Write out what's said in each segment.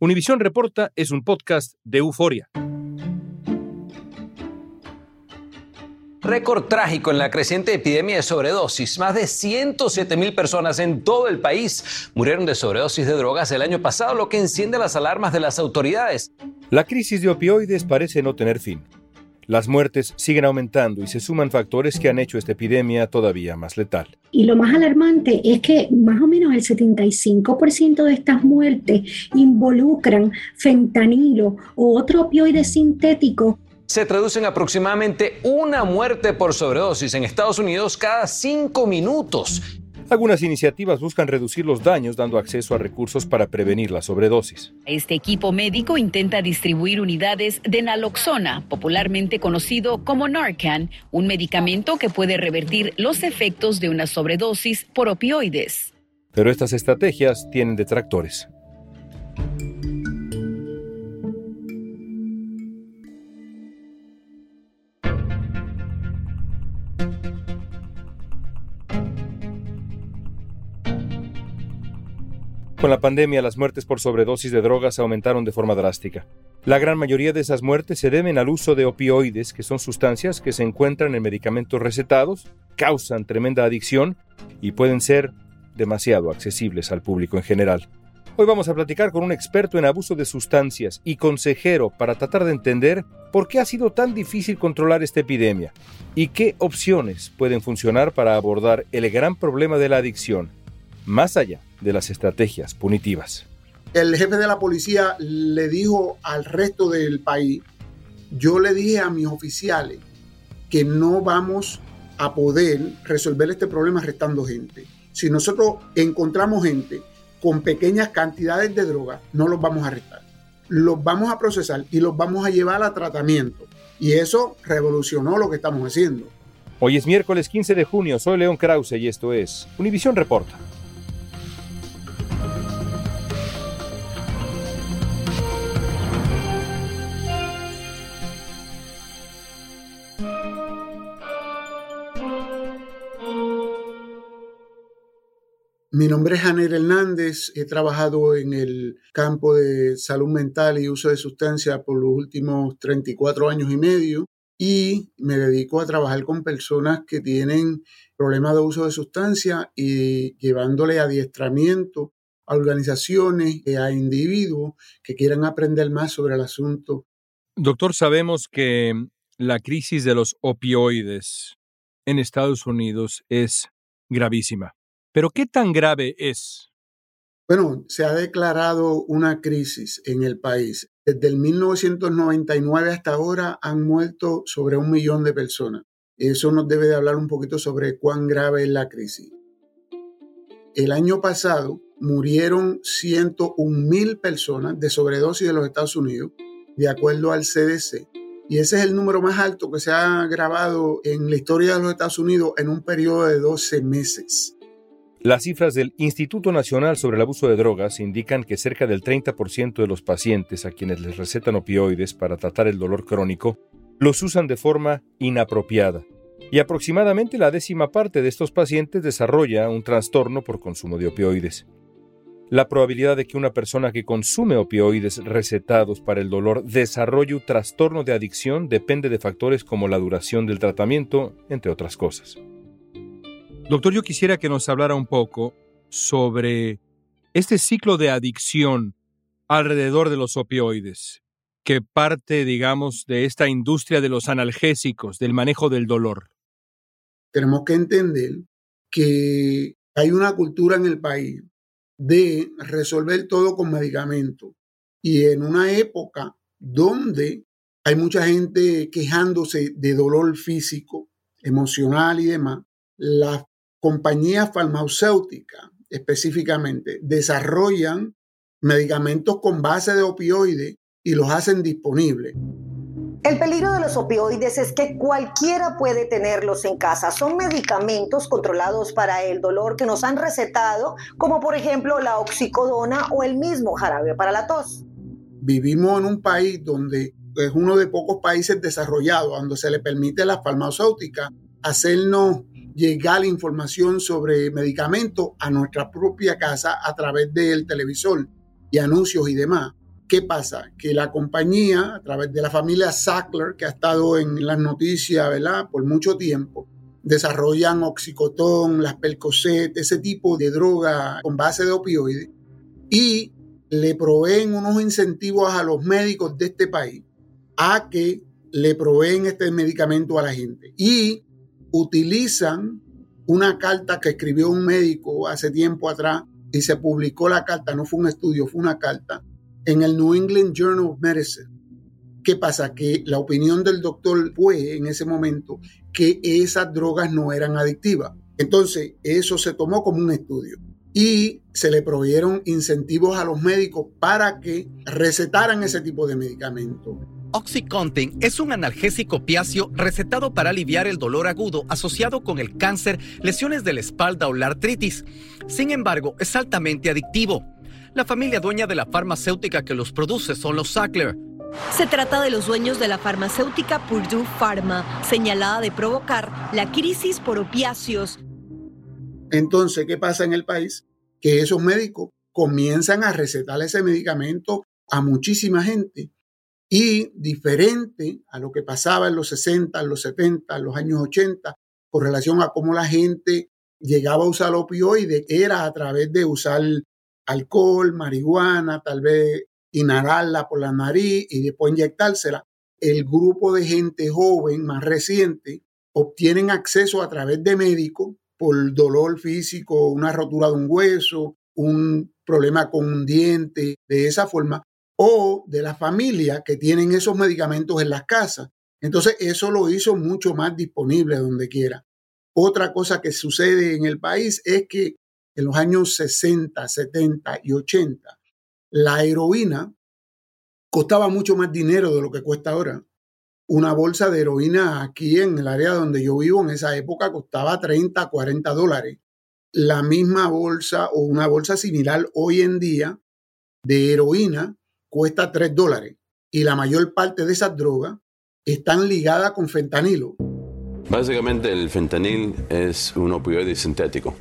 Univisión Reporta es un podcast de euforia. Récord trágico en la creciente epidemia de sobredosis. Más de 107 mil personas en todo el país murieron de sobredosis de drogas el año pasado, lo que enciende las alarmas de las autoridades. La crisis de opioides parece no tener fin. Las muertes siguen aumentando y se suman factores que han hecho esta epidemia todavía más letal. Y lo más alarmante es que más o menos el 75% de estas muertes involucran fentanilo o otro opioide sintético se traducen aproximadamente una muerte por sobredosis en Estados Unidos cada cinco minutos. Algunas iniciativas buscan reducir los daños dando acceso a recursos para prevenir la sobredosis. Este equipo médico intenta distribuir unidades de naloxona, popularmente conocido como Narcan, un medicamento que puede revertir los efectos de una sobredosis por opioides. Pero estas estrategias tienen detractores. Con la pandemia, las muertes por sobredosis de drogas aumentaron de forma drástica. La gran mayoría de esas muertes se deben al uso de opioides, que son sustancias que se encuentran en medicamentos recetados, causan tremenda adicción y pueden ser demasiado accesibles al público en general. Hoy vamos a platicar con un experto en abuso de sustancias y consejero para tratar de entender por qué ha sido tan difícil controlar esta epidemia y qué opciones pueden funcionar para abordar el gran problema de la adicción, más allá de las estrategias punitivas. El jefe de la policía le dijo al resto del país, yo le dije a mis oficiales que no vamos a poder resolver este problema arrestando gente. Si nosotros encontramos gente con pequeñas cantidades de droga, no los vamos a arrestar. Los vamos a procesar y los vamos a llevar a tratamiento. Y eso revolucionó lo que estamos haciendo. Hoy es miércoles 15 de junio, soy León Krause y esto es Univisión Reporta. Mi nombre es Janer Hernández, he trabajado en el campo de salud mental y uso de sustancias por los últimos 34 años y medio y me dedico a trabajar con personas que tienen problemas de uso de sustancias y llevándole adiestramiento a organizaciones, a individuos que quieran aprender más sobre el asunto. Doctor, sabemos que la crisis de los opioides en Estados Unidos es gravísima. Pero ¿qué tan grave es? Bueno, se ha declarado una crisis en el país. Desde el 1999 hasta ahora han muerto sobre un millón de personas. Eso nos debe de hablar un poquito sobre cuán grave es la crisis. El año pasado murieron 101 mil personas de sobredosis de los Estados Unidos, de acuerdo al CDC. Y ese es el número más alto que se ha grabado en la historia de los Estados Unidos en un periodo de 12 meses. Las cifras del Instituto Nacional sobre el Abuso de Drogas indican que cerca del 30% de los pacientes a quienes les recetan opioides para tratar el dolor crónico los usan de forma inapropiada y aproximadamente la décima parte de estos pacientes desarrolla un trastorno por consumo de opioides. La probabilidad de que una persona que consume opioides recetados para el dolor desarrolle un trastorno de adicción depende de factores como la duración del tratamiento, entre otras cosas. Doctor, yo quisiera que nos hablara un poco sobre este ciclo de adicción alrededor de los opioides, que parte, digamos, de esta industria de los analgésicos, del manejo del dolor. Tenemos que entender que hay una cultura en el país de resolver todo con medicamentos. Y en una época donde hay mucha gente quejándose de dolor físico, emocional y demás, las compañías farmacéuticas específicamente desarrollan medicamentos con base de opioides y los hacen disponibles. El peligro de los opioides es que cualquiera puede tenerlos en casa. Son medicamentos controlados para el dolor que nos han recetado, como por ejemplo la oxicodona o el mismo jarabe para la tos. Vivimos en un país donde es uno de pocos países desarrollados donde se le permite a las farmacéuticas hacernos llegar información sobre medicamentos a nuestra propia casa a través del televisor y anuncios y demás. ¿Qué pasa? Que la compañía, a través de la familia Sackler, que ha estado en las noticias, ¿verdad? Por mucho tiempo, desarrollan oxicotón, las Percocet, ese tipo de droga con base de opioides y le proveen unos incentivos a los médicos de este país a que le proveen este medicamento a la gente. Y utilizan una carta que escribió un médico hace tiempo atrás y se publicó la carta, no fue un estudio, fue una carta, en el New England Journal of Medicine. ¿Qué pasa? Que la opinión del doctor fue en ese momento que esas drogas no eran adictivas. Entonces, eso se tomó como un estudio y se le proveyeron incentivos a los médicos para que recetaran ese tipo de medicamentos. Oxycontin es un analgésico opiáceo recetado para aliviar el dolor agudo asociado con el cáncer, lesiones de la espalda o la artritis. Sin embargo, es altamente adictivo. La familia dueña de la farmacéutica que los produce son los Sackler. Se trata de los dueños de la farmacéutica Purdue Pharma, señalada de provocar la crisis por opiáceos. Entonces, ¿qué pasa en el país? Que esos médicos comienzan a recetar ese medicamento a muchísima gente y diferente a lo que pasaba en los 60, en los 70, en los años 80, con relación a cómo la gente llegaba a usar opioides, era a través de usar alcohol, marihuana, tal vez inhalarla por la nariz y después inyectársela. El grupo de gente joven más reciente obtienen acceso a través de médicos por dolor físico, una rotura de un hueso, un problema con un diente, de esa forma, o de la familia que tienen esos medicamentos en las casas. Entonces, eso lo hizo mucho más disponible donde quiera. Otra cosa que sucede en el país es que en los años 60, 70 y 80, la heroína costaba mucho más dinero de lo que cuesta ahora. Una bolsa de heroína aquí en el área donde yo vivo en esa época costaba 30, 40 dólares. La misma bolsa o una bolsa similar hoy en día de heroína cuesta 3 dólares y la mayor parte de esas drogas están ligadas con fentanilo. Básicamente el fentanil es un opioide sintético.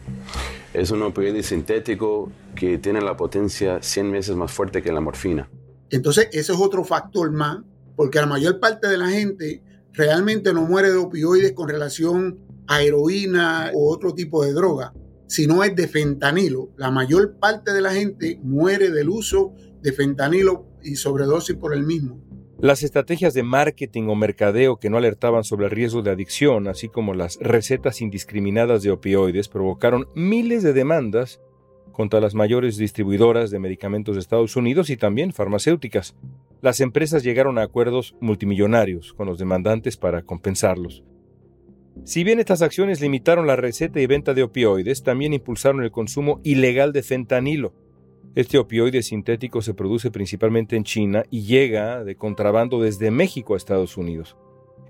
Es un opioide sintético que tiene la potencia 100 veces más fuerte que la morfina. Entonces, ese es otro factor más, porque la mayor parte de la gente realmente no muere de opioides con relación a heroína o otro tipo de droga, sino es de fentanilo. La mayor parte de la gente muere del uso de fentanilo y sobredosis por el mismo. Las estrategias de marketing o mercadeo que no alertaban sobre el riesgo de adicción, así como las recetas indiscriminadas de opioides, provocaron miles de demandas contra las mayores distribuidoras de medicamentos de Estados Unidos y también farmacéuticas. Las empresas llegaron a acuerdos multimillonarios con los demandantes para compensarlos. Si bien estas acciones limitaron la receta y venta de opioides, también impulsaron el consumo ilegal de fentanilo, este opioide sintético se produce principalmente en China y llega de contrabando desde México a Estados Unidos.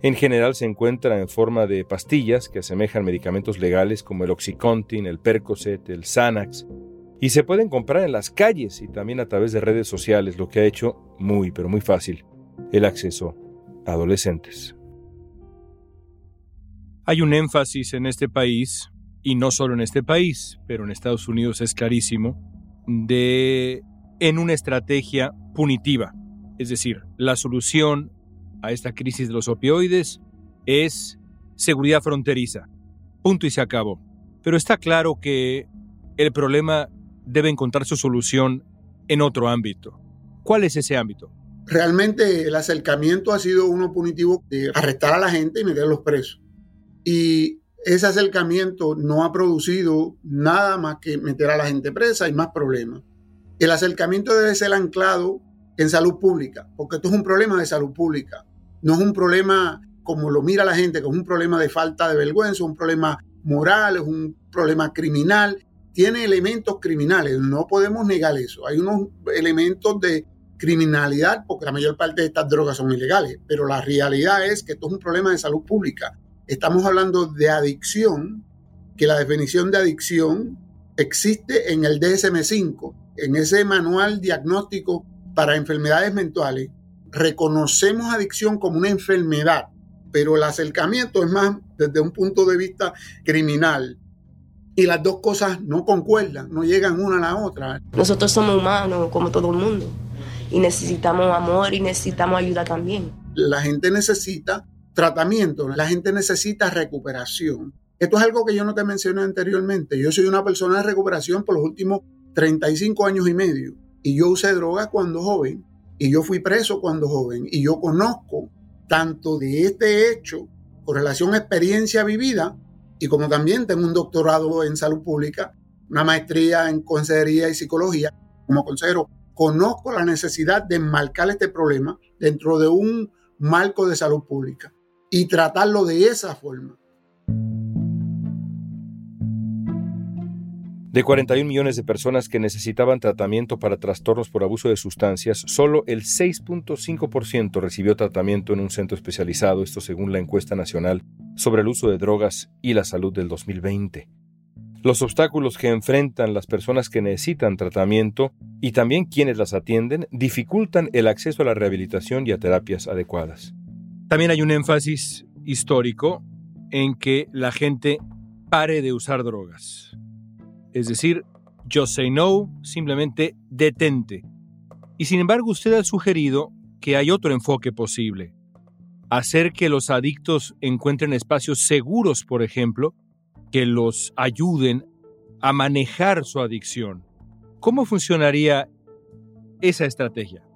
En general se encuentra en forma de pastillas que asemejan medicamentos legales como el Oxycontin, el Percocet, el Xanax, y se pueden comprar en las calles y también a través de redes sociales, lo que ha hecho muy, pero muy fácil el acceso a adolescentes. Hay un énfasis en este país, y no solo en este país, pero en Estados Unidos es clarísimo, de en una estrategia punitiva. Es decir, la solución a esta crisis de los opioides es seguridad fronteriza. Punto y se acabó. Pero está claro que el problema debe encontrar su solución en otro ámbito. ¿Cuál es ese ámbito? Realmente el acercamiento ha sido uno punitivo de arrestar a la gente y meterlos presos. Y ese acercamiento no ha producido nada más que meter a la gente presa y más problemas. El acercamiento debe ser anclado en salud pública, porque esto es un problema de salud pública. No es un problema como lo mira la gente, que es un problema de falta de vergüenza, un problema moral, es un problema criminal. tiene elementos criminales, no podemos negar eso. Hay unos elementos de criminalidad porque la mayor parte de estas drogas son ilegales, pero la realidad es que esto es un problema de salud pública. Estamos hablando de adicción, que la definición de adicción existe en el DSM-5, en ese manual diagnóstico para enfermedades mentales. Reconocemos adicción como una enfermedad, pero el acercamiento es más desde un punto de vista criminal. Y las dos cosas no concuerdan, no llegan una a la otra. Nosotros somos humanos como todo el mundo y necesitamos amor y necesitamos ayuda también. La gente necesita tratamiento, la gente necesita recuperación. Esto es algo que yo no te mencioné anteriormente. Yo soy una persona de recuperación por los últimos 35 años y medio. Y yo usé drogas cuando joven. Y yo fui preso cuando joven. Y yo conozco tanto de este hecho con relación a experiencia vivida y como también tengo un doctorado en salud pública, una maestría en consejería y psicología como consejero conozco la necesidad de enmarcar este problema dentro de un marco de salud pública y tratarlo de esa forma. De 41 millones de personas que necesitaban tratamiento para trastornos por abuso de sustancias, solo el 6.5% recibió tratamiento en un centro especializado, esto según la encuesta nacional sobre el uso de drogas y la salud del 2020 los obstáculos que enfrentan las personas que necesitan tratamiento y también quienes las atienden dificultan el acceso a la rehabilitación y a terapias adecuadas. También hay un énfasis histórico en que la gente pare de usar drogas. Es decir, yo say no, simplemente detente. Y sin embargo usted ha sugerido que hay otro enfoque posible. Hacer que los adictos encuentren espacios seguros, por ejemplo, que los ayuden a manejar su adicción. ¿Cómo funcionaría esa estrategia?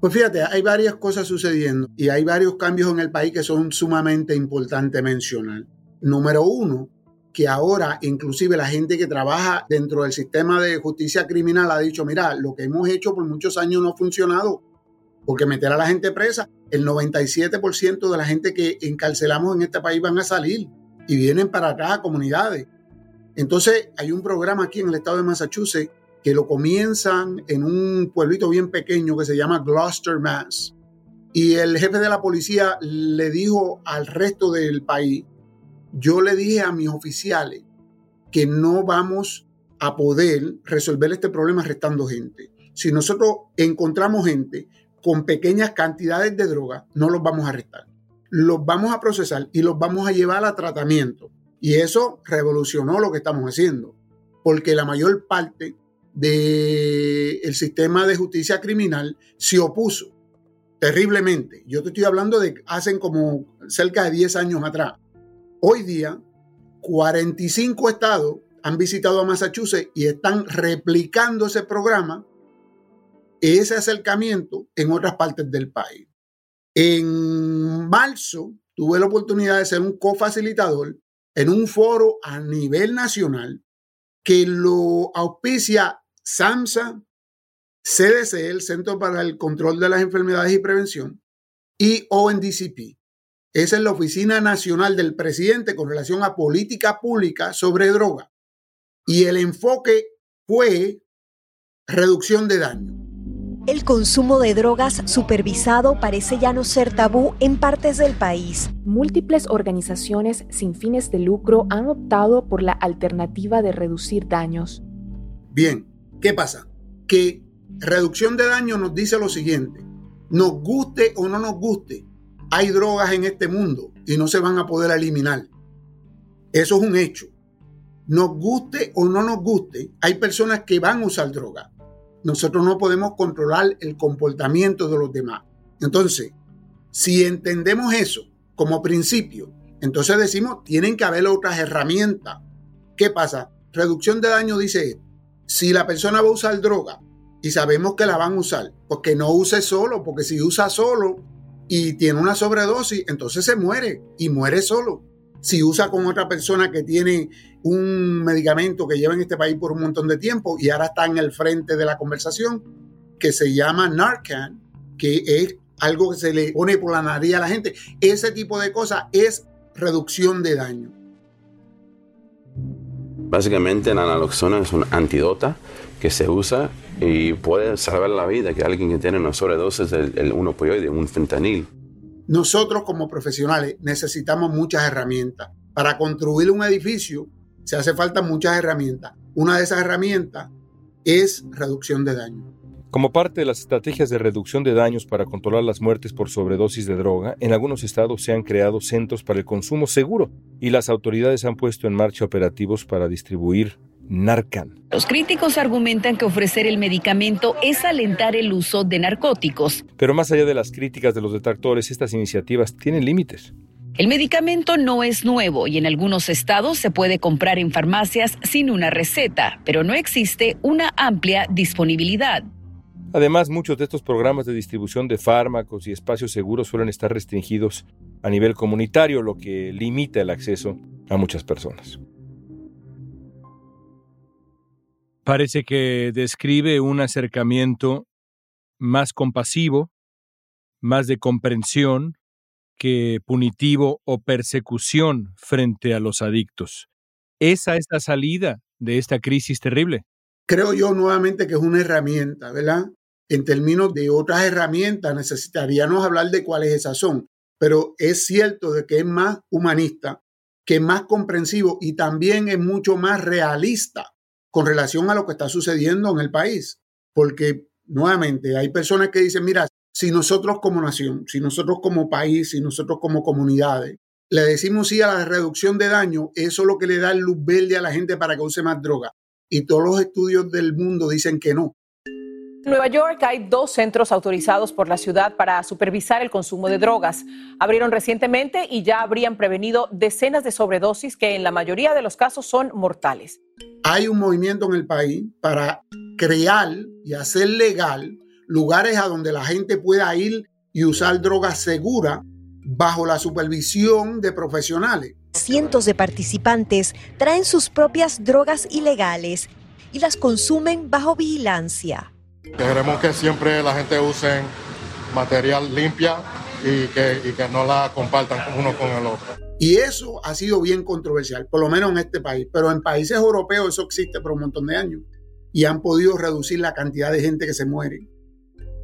Pues fíjate, hay varias cosas sucediendo y hay varios cambios en el país que son sumamente importantes mencionar. Número uno, que ahora inclusive la gente que trabaja dentro del sistema de justicia criminal ha dicho, mira, lo que hemos hecho por muchos años no ha funcionado, porque meter a la gente presa, el 97% de la gente que encarcelamos en este país van a salir y vienen para acá a comunidades. Entonces hay un programa aquí en el estado de Massachusetts que lo comienzan en un pueblito bien pequeño que se llama Gloucester, Mass. Y el jefe de la policía le dijo al resto del país, yo le dije a mis oficiales que no vamos a poder resolver este problema arrestando gente. Si nosotros encontramos gente con pequeñas cantidades de droga, no los vamos a arrestar los vamos a procesar y los vamos a llevar a tratamiento. Y eso revolucionó lo que estamos haciendo, porque la mayor parte del sistema de justicia criminal se opuso terriblemente. Yo te estoy hablando de hace como cerca de 10 años atrás. Hoy día, 45 estados han visitado a Massachusetts y están replicando ese programa, ese acercamiento en otras partes del país. En marzo tuve la oportunidad de ser un cofacilitador en un foro a nivel nacional que lo auspicia SAMSA, CDC, el Centro para el Control de las Enfermedades y Prevención, y ONDCP. Esa es la Oficina Nacional del Presidente con relación a política pública sobre droga. Y el enfoque fue reducción de daño. El consumo de drogas supervisado parece ya no ser tabú en partes del país. Múltiples organizaciones sin fines de lucro han optado por la alternativa de reducir daños. Bien, ¿qué pasa? Que reducción de daño nos dice lo siguiente, nos guste o no nos guste, hay drogas en este mundo y no se van a poder eliminar. Eso es un hecho. Nos guste o no nos guste, hay personas que van a usar drogas nosotros no podemos controlar el comportamiento de los demás. Entonces, si entendemos eso como principio, entonces decimos, tienen que haber otras herramientas. ¿Qué pasa? Reducción de daño dice, si la persona va a usar droga y sabemos que la van a usar, pues que no use solo, porque si usa solo y tiene una sobredosis, entonces se muere y muere solo. Si usa con otra persona que tiene un medicamento que lleva en este país por un montón de tiempo y ahora está en el frente de la conversación, que se llama Narcan, que es algo que se le pone por la nariz a la gente. Ese tipo de cosas es reducción de daño. Básicamente la naloxona es un antidota que se usa y puede salvar la vida que alguien que tiene una sobredosis del un opioide, un fentanil. Nosotros como profesionales necesitamos muchas herramientas. Para construir un edificio se hace falta muchas herramientas. Una de esas herramientas es reducción de daño. Como parte de las estrategias de reducción de daños para controlar las muertes por sobredosis de droga, en algunos estados se han creado centros para el consumo seguro y las autoridades han puesto en marcha operativos para distribuir Narcan. Los críticos argumentan que ofrecer el medicamento es alentar el uso de narcóticos. Pero más allá de las críticas de los detractores, estas iniciativas tienen límites. El medicamento no es nuevo y en algunos estados se puede comprar en farmacias sin una receta, pero no existe una amplia disponibilidad. Además, muchos de estos programas de distribución de fármacos y espacios seguros suelen estar restringidos a nivel comunitario, lo que limita el acceso a muchas personas. Parece que describe un acercamiento más compasivo, más de comprensión que punitivo o persecución frente a los adictos. ¿Esa es la salida de esta crisis terrible? Creo yo nuevamente que es una herramienta, ¿verdad? en términos de otras herramientas, necesitaríamos hablar de cuáles esas son, pero es cierto de que es más humanista, que es más comprensivo y también es mucho más realista con relación a lo que está sucediendo en el país. Porque, nuevamente, hay personas que dicen, mira, si nosotros como nación, si nosotros como país, si nosotros como comunidades, le decimos sí a la reducción de daño, eso es lo que le da luz verde a la gente para que use más droga. Y todos los estudios del mundo dicen que no, en Nueva York hay dos centros autorizados por la ciudad para supervisar el consumo de drogas. Abrieron recientemente y ya habrían prevenido decenas de sobredosis que en la mayoría de los casos son mortales. Hay un movimiento en el país para crear y hacer legal lugares a donde la gente pueda ir y usar drogas seguras bajo la supervisión de profesionales. Cientos de participantes traen sus propias drogas ilegales y las consumen bajo vigilancia. Queremos que siempre la gente use material limpia y que, y que no la compartan uno con el otro. Y eso ha sido bien controversial, por lo menos en este país. Pero en países europeos eso existe por un montón de años. Y han podido reducir la cantidad de gente que se muere.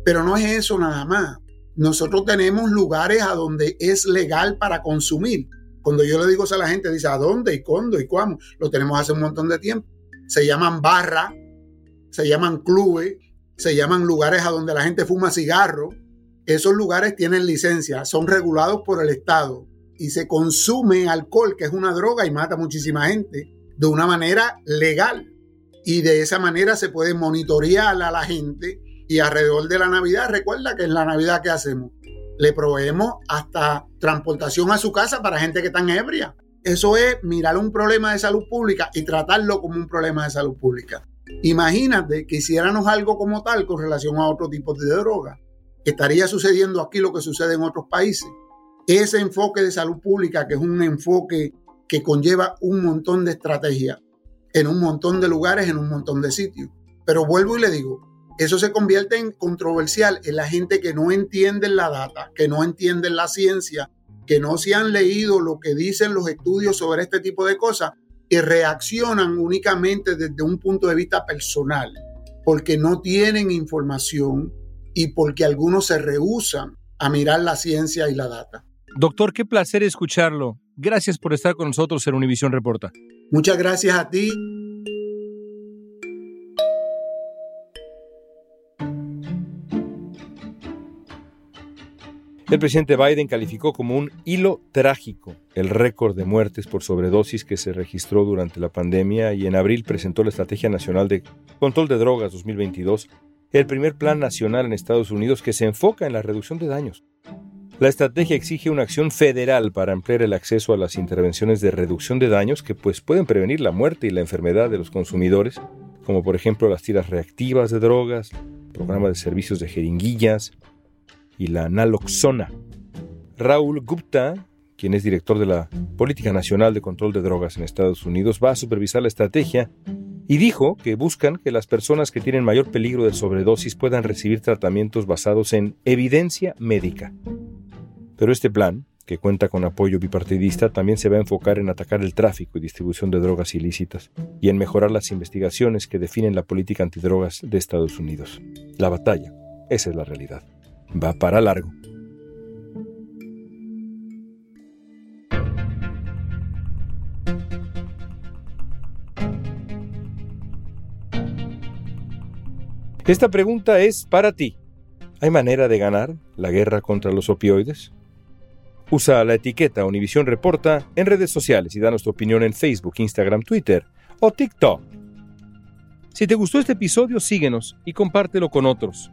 Pero no es eso nada más. Nosotros tenemos lugares a donde es legal para consumir. Cuando yo le digo a la gente, dice, ¿a dónde y cuándo y cuándo? Lo tenemos hace un montón de tiempo. Se llaman barra, se llaman clubes, se llaman lugares a donde la gente fuma cigarro. Esos lugares tienen licencia, son regulados por el Estado y se consume alcohol, que es una droga y mata muchísima gente, de una manera legal. Y de esa manera se puede monitorear a la gente y alrededor de la Navidad, recuerda que en la Navidad ¿qué hacemos? Le proveemos hasta transportación a su casa para gente que está ebria. Eso es mirar un problema de salud pública y tratarlo como un problema de salud pública. Imagínate que hiciéramos algo como tal con relación a otro tipo de droga. Estaría sucediendo aquí lo que sucede en otros países. Ese enfoque de salud pública, que es un enfoque que conlleva un montón de estrategias en un montón de lugares, en un montón de sitios. Pero vuelvo y le digo, eso se convierte en controversial en la gente que no entiende la data, que no entiende la ciencia, que no se han leído lo que dicen los estudios sobre este tipo de cosas y reaccionan únicamente desde un punto de vista personal, porque no tienen información y porque algunos se rehusan a mirar la ciencia y la data. Doctor, qué placer escucharlo. Gracias por estar con nosotros en Univisión Reporta. Muchas gracias a ti El presidente Biden calificó como un hilo trágico el récord de muertes por sobredosis que se registró durante la pandemia y en abril presentó la Estrategia Nacional de Control de Drogas 2022, el primer plan nacional en Estados Unidos que se enfoca en la reducción de daños. La estrategia exige una acción federal para ampliar el acceso a las intervenciones de reducción de daños que pues pueden prevenir la muerte y la enfermedad de los consumidores, como por ejemplo las tiras reactivas de drogas, programa de servicios de jeringuillas, y la naloxona. Raúl Gupta, quien es director de la Política Nacional de Control de Drogas en Estados Unidos, va a supervisar la estrategia y dijo que buscan que las personas que tienen mayor peligro de sobredosis puedan recibir tratamientos basados en evidencia médica. Pero este plan, que cuenta con apoyo bipartidista, también se va a enfocar en atacar el tráfico y distribución de drogas ilícitas y en mejorar las investigaciones que definen la política antidrogas de Estados Unidos. La batalla, esa es la realidad. Va para largo. Esta pregunta es para ti. ¿Hay manera de ganar la guerra contra los opioides? Usa la etiqueta Univisión Reporta en redes sociales y danos tu opinión en Facebook, Instagram, Twitter o TikTok. Si te gustó este episodio, síguenos y compártelo con otros.